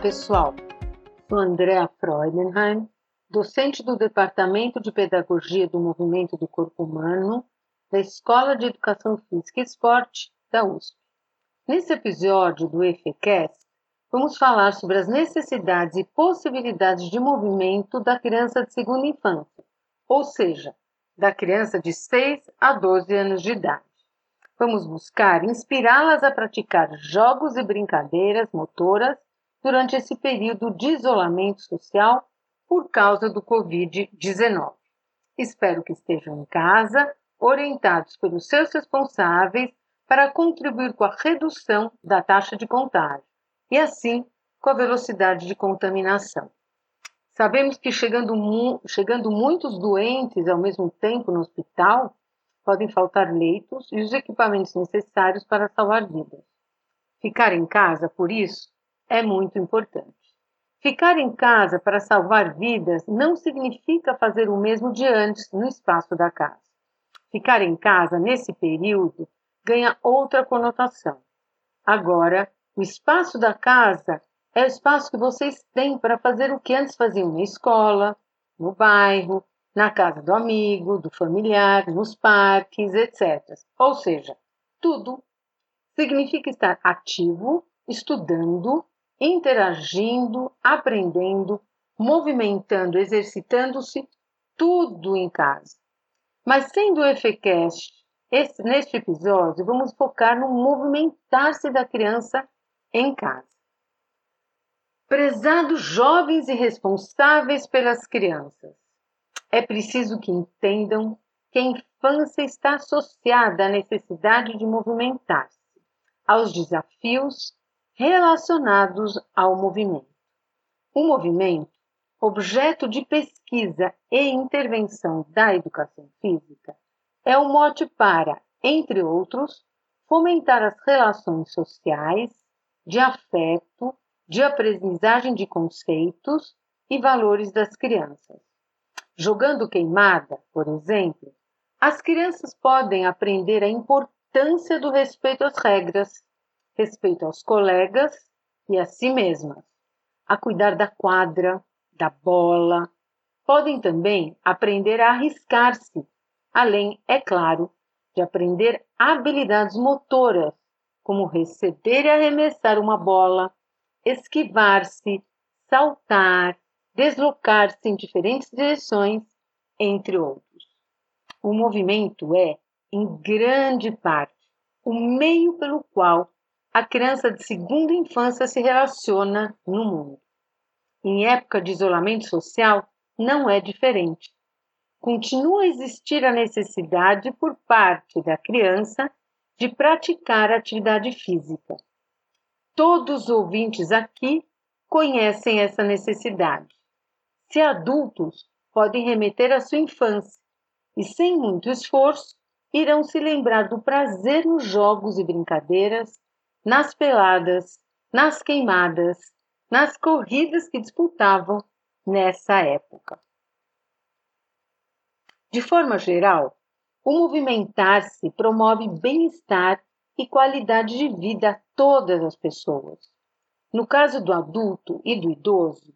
pessoal. Sou Andrea Freudenheim, docente do Departamento de Pedagogia do Movimento do Corpo Humano da Escola de Educação Física e Esporte da USP. Nesse episódio do EFECAS, vamos falar sobre as necessidades e possibilidades de movimento da criança de segunda infância, ou seja, da criança de 6 a 12 anos de idade. Vamos buscar inspirá-las a praticar jogos e brincadeiras motoras durante esse período de isolamento social por causa do Covid-19. Espero que estejam em casa, orientados pelos seus responsáveis para contribuir com a redução da taxa de contágio e, assim, com a velocidade de contaminação. Sabemos que chegando, mu chegando muitos doentes ao mesmo tempo no hospital, podem faltar leitos e os equipamentos necessários para salvar vidas. Ficar em casa, por isso, é muito importante. Ficar em casa para salvar vidas não significa fazer o mesmo de antes no espaço da casa. Ficar em casa nesse período ganha outra conotação. Agora, o espaço da casa é o espaço que vocês têm para fazer o que antes faziam na escola, no bairro, na casa do amigo, do familiar, nos parques, etc. Ou seja, tudo significa estar ativo, estudando interagindo, aprendendo, movimentando, exercitando-se, tudo em casa. Mas sendo o EFECast, esse, neste episódio, vamos focar no movimentar-se da criança em casa. Prezados jovens e responsáveis pelas crianças, é preciso que entendam que a infância está associada à necessidade de movimentar-se, aos desafios relacionados ao movimento. O movimento, objeto de pesquisa e intervenção da educação física, é um mote para, entre outros, fomentar as relações sociais, de afeto, de aprendizagem de conceitos e valores das crianças. Jogando queimada, por exemplo, as crianças podem aprender a importância do respeito às regras, respeito aos colegas e a si mesmas, a cuidar da quadra, da bola. Podem também aprender a arriscar-se, além, é claro, de aprender habilidades motoras, como receber e arremessar uma bola, esquivar-se, saltar, deslocar-se em diferentes direções, entre outros. O movimento é, em grande parte, o meio pelo qual a criança de segunda infância se relaciona no mundo. Em época de isolamento social, não é diferente. Continua a existir a necessidade por parte da criança de praticar atividade física. Todos os ouvintes aqui conhecem essa necessidade. Se adultos, podem remeter à sua infância e, sem muito esforço, irão se lembrar do prazer nos jogos e brincadeiras nas peladas, nas queimadas, nas corridas que disputavam nessa época. De forma geral, o movimentar-se promove bem-estar e qualidade de vida a todas as pessoas. No caso do adulto e do idoso,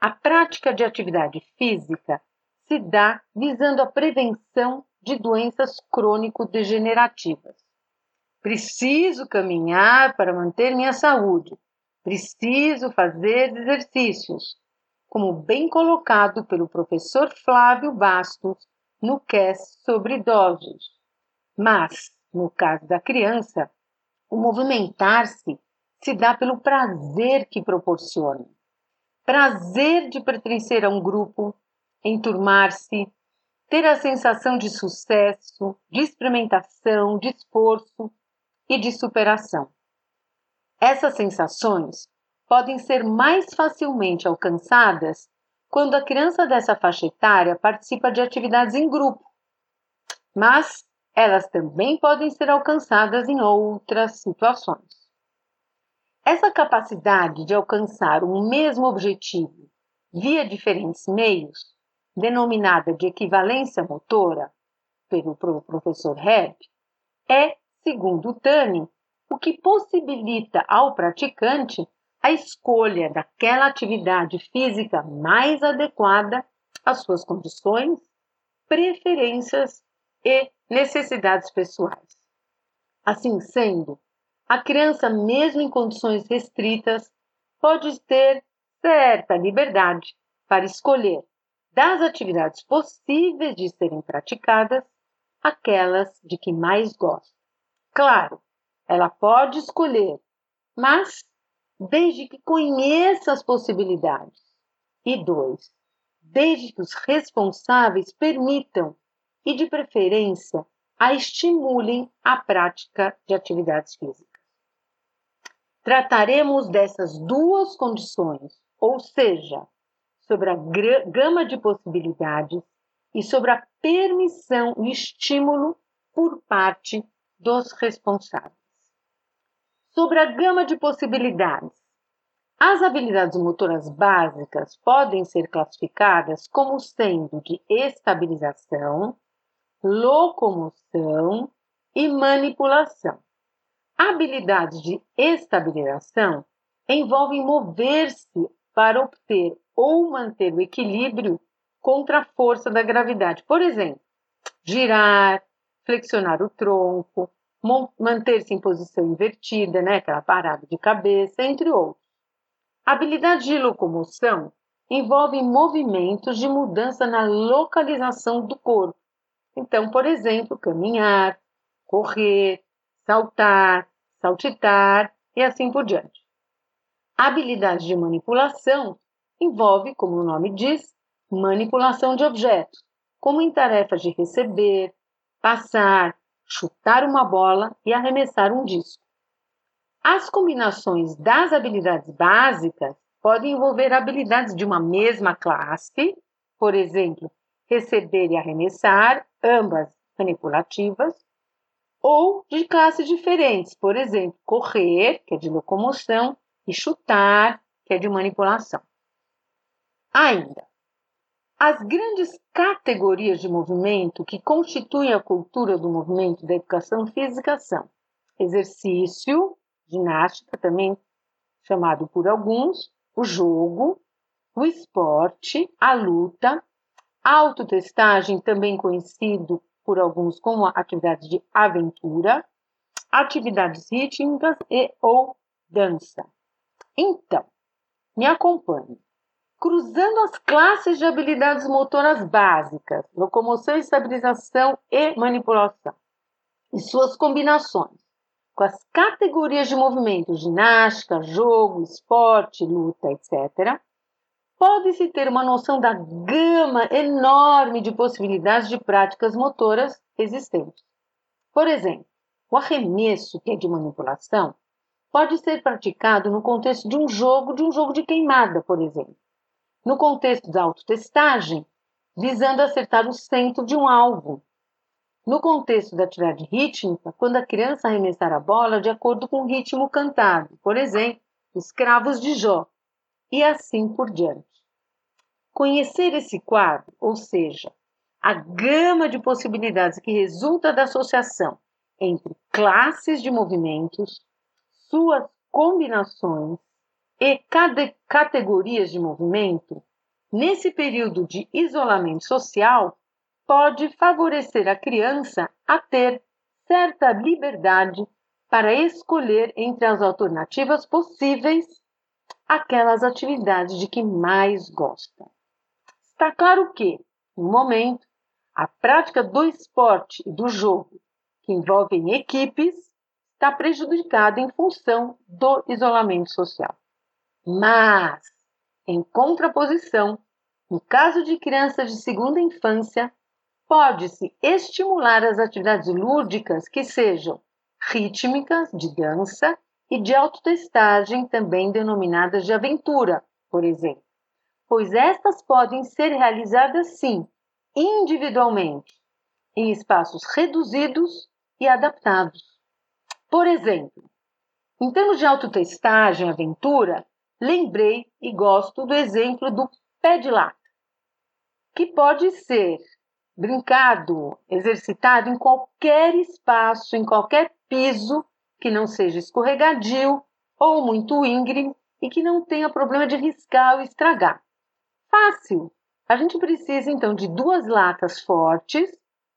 a prática de atividade física se dá visando a prevenção de doenças crônico-degenerativas. Preciso caminhar para manter minha saúde. Preciso fazer exercícios, como bem colocado pelo professor Flávio Bastos no cast sobre idosos. Mas, no caso da criança, o movimentar-se se dá pelo prazer que proporciona. Prazer de pertencer a um grupo, enturmar-se, ter a sensação de sucesso, de experimentação, de esforço, e de superação. Essas sensações podem ser mais facilmente alcançadas quando a criança dessa faixa etária participa de atividades em grupo, mas elas também podem ser alcançadas em outras situações. Essa capacidade de alcançar um mesmo objetivo via diferentes meios, denominada de equivalência motora pelo professor Hebb, é segundo Tani, o que possibilita ao praticante a escolha daquela atividade física mais adequada às suas condições, preferências e necessidades pessoais. Assim sendo, a criança, mesmo em condições restritas, pode ter certa liberdade para escolher das atividades possíveis de serem praticadas aquelas de que mais gosta. Claro, ela pode escolher, mas desde que conheça as possibilidades. E dois, desde que os responsáveis permitam e, de preferência, a estimulem a prática de atividades físicas. Trataremos dessas duas condições, ou seja, sobre a gama de possibilidades e sobre a permissão e estímulo por parte dos responsáveis. Sobre a gama de possibilidades, as habilidades motoras básicas podem ser classificadas como sendo de estabilização, locomoção e manipulação. Habilidades de estabilização envolvem mover-se para obter ou manter o equilíbrio contra a força da gravidade. Por exemplo, girar, flexionar o tronco, manter-se em posição invertida, né, aquela parada de cabeça, entre outros. Habilidade de locomoção envolve movimentos de mudança na localização do corpo. Então, por exemplo, caminhar, correr, saltar, saltitar e assim por diante. Habilidade de manipulação envolve, como o nome diz, manipulação de objetos, como em tarefas de receber, passar, chutar uma bola e arremessar um disco. As combinações das habilidades básicas podem envolver habilidades de uma mesma classe, por exemplo, receber e arremessar, ambas manipulativas, ou de classes diferentes, por exemplo, correr, que é de locomoção, e chutar, que é de manipulação. Ainda, as grandes categorias de movimento que constituem a cultura do movimento da educação física são exercício, ginástica, também chamado por alguns, o jogo, o esporte, a luta, autotestagem, também conhecido por alguns como atividade de aventura, atividades rítmicas e ou dança. Então, me acompanhe. Cruzando as classes de habilidades motoras básicas, locomoção, estabilização e manipulação, e suas combinações, com as categorias de movimento, ginástica, jogo, esporte, luta, etc., pode-se ter uma noção da gama enorme de possibilidades de práticas motoras existentes. Por exemplo, o arremesso, que é de manipulação, pode ser praticado no contexto de um jogo, de um jogo de queimada, por exemplo no contexto da autotestagem, visando acertar o centro de um alvo. No contexto da atividade rítmica, quando a criança arremessar a bola de acordo com o ritmo cantado, por exemplo, Escravos de Jó, e assim por diante. Conhecer esse quadro, ou seja, a gama de possibilidades que resulta da associação entre classes de movimentos, suas combinações e categorias de movimento, nesse período de isolamento social, pode favorecer a criança a ter certa liberdade para escolher entre as alternativas possíveis aquelas atividades de que mais gosta. Está claro que, no momento, a prática do esporte e do jogo, que envolvem equipes, está prejudicada em função do isolamento social. Mas, em contraposição, no caso de crianças de segunda infância, pode-se estimular as atividades lúdicas que sejam rítmicas, de dança, e de autotestagem, também denominadas de aventura, por exemplo, pois estas podem ser realizadas sim, individualmente, em espaços reduzidos e adaptados. Por exemplo, em termos de autotestagem, aventura, lembrei e gosto do exemplo do pé de lata, que pode ser brincado, exercitado em qualquer espaço, em qualquer piso que não seja escorregadio ou muito íngreme e que não tenha problema de riscar ou estragar. Fácil! A gente precisa então de duas latas fortes,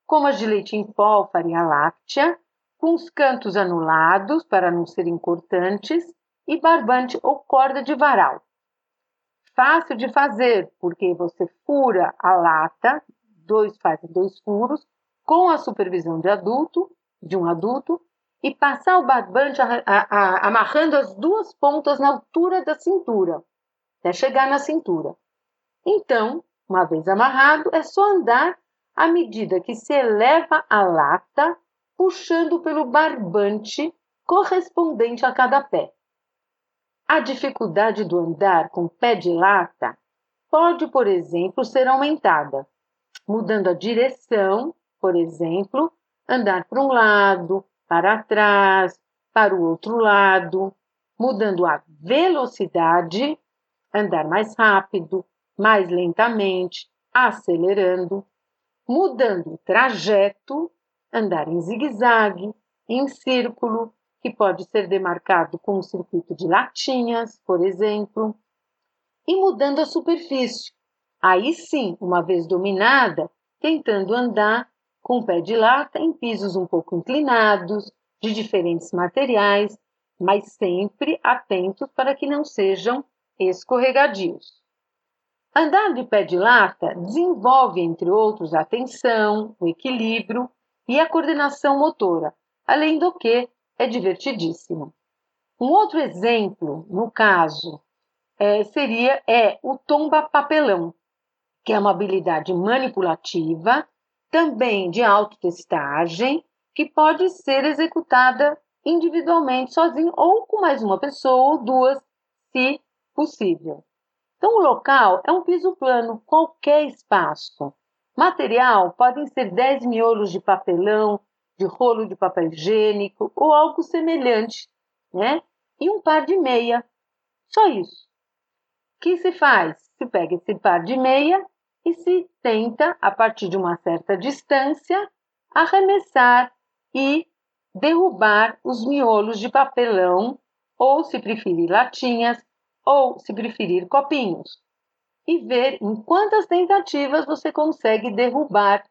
como as de leite em pó farinha láctea, com os cantos anulados para não serem cortantes e barbante ou corda de varal. Fácil de fazer, porque você fura a lata, dois faz dois furos, com a supervisão de adulto, de um adulto, e passar o barbante a, a, a, amarrando as duas pontas na altura da cintura, até chegar na cintura. Então, uma vez amarrado, é só andar à medida que se eleva a lata, puxando pelo barbante correspondente a cada pé. A dificuldade do andar com pé de lata pode, por exemplo, ser aumentada, mudando a direção, por exemplo, andar para um lado, para trás, para o outro lado, mudando a velocidade, andar mais rápido, mais lentamente, acelerando, mudando o trajeto, andar em zigue-zague, em círculo, que pode ser demarcado com um circuito de latinhas, por exemplo, e mudando a superfície. Aí sim, uma vez dominada, tentando andar com o pé de lata em pisos um pouco inclinados, de diferentes materiais, mas sempre atentos para que não sejam escorregadios. Andar de pé de lata desenvolve, entre outros, a atenção, o equilíbrio e a coordenação motora, além do que é divertidíssimo. Um outro exemplo, no caso, é, seria é o tomba papelão, que é uma habilidade manipulativa, também de autotestagem, que pode ser executada individualmente, sozinho ou com mais uma pessoa ou duas, se possível. Então, o local é um piso plano, qualquer espaço. Material podem ser 10 miolos de papelão, de rolo de papel higiênico ou algo semelhante, né? E um par de meia. Só isso. O que se faz? Se pega esse par de meia e se tenta, a partir de uma certa distância, arremessar e derrubar os miolos de papelão, ou, se preferir, latinhas, ou, se preferir, copinhos, e ver em quantas tentativas você consegue derrubar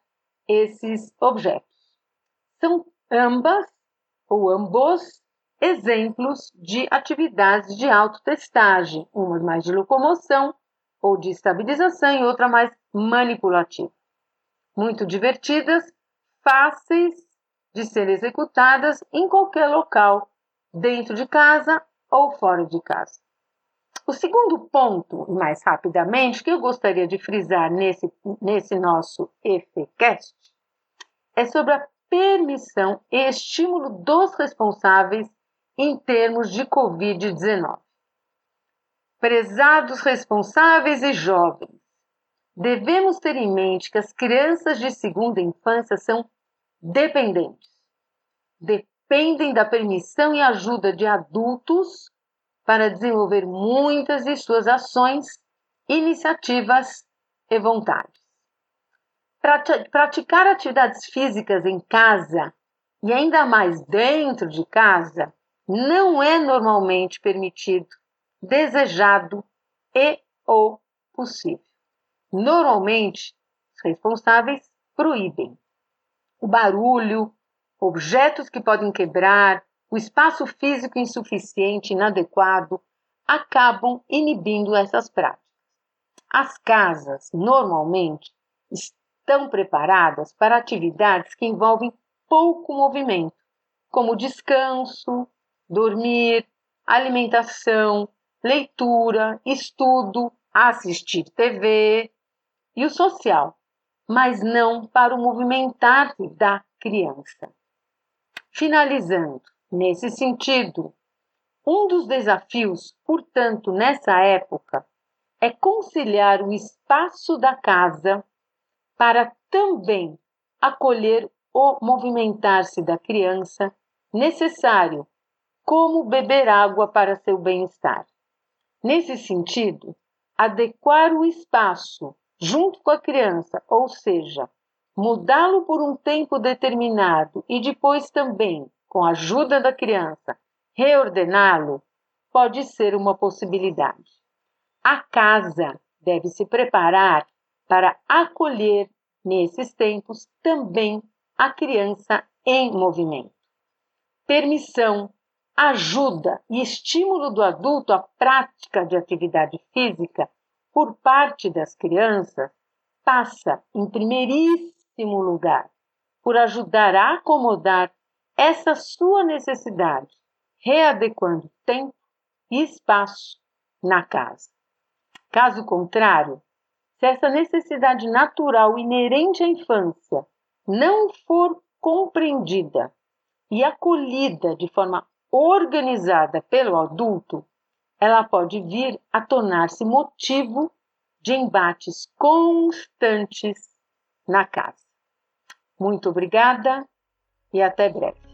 esses objetos. São ambas ou ambos exemplos de atividades de autotestagem, uma mais de locomoção ou de estabilização e outra mais manipulativa. Muito divertidas, fáceis de ser executadas em qualquer local, dentro de casa ou fora de casa. O segundo ponto, mais rapidamente, que eu gostaria de frisar nesse, nesse nosso EFECast, é sobre a permissão e estímulo dos responsáveis em termos de Covid-19. Prezados responsáveis e jovens, devemos ter em mente que as crianças de segunda infância são dependentes. Dependem da permissão e ajuda de adultos para desenvolver muitas de suas ações, iniciativas e vontades. Praticar atividades físicas em casa e ainda mais dentro de casa não é normalmente permitido, desejado e ou possível. Normalmente, os responsáveis proíbem o barulho, objetos que podem quebrar, o espaço físico insuficiente, inadequado, acabam inibindo essas práticas. As casas, normalmente, estão preparadas para atividades que envolvem pouco movimento, como descanso, dormir, alimentação, leitura, estudo, assistir TV e o social, mas não para o movimentar da criança. Finalizando, nesse sentido, um dos desafios, portanto, nessa época, é conciliar o espaço da casa para também acolher o movimentar-se da criança necessário, como beber água para seu bem-estar. Nesse sentido, adequar o espaço junto com a criança, ou seja, mudá-lo por um tempo determinado e depois também, com a ajuda da criança, reordená-lo, pode ser uma possibilidade. A casa deve se preparar para acolher, nesses tempos, também a criança em movimento. Permissão, ajuda e estímulo do adulto à prática de atividade física por parte das crianças passa, em primeiríssimo lugar, por ajudar a acomodar essa sua necessidade, readequando tempo e espaço na casa. Caso contrário, se essa necessidade natural inerente à infância não for compreendida e acolhida de forma organizada pelo adulto, ela pode vir a tornar-se motivo de embates constantes na casa. Muito obrigada e até breve.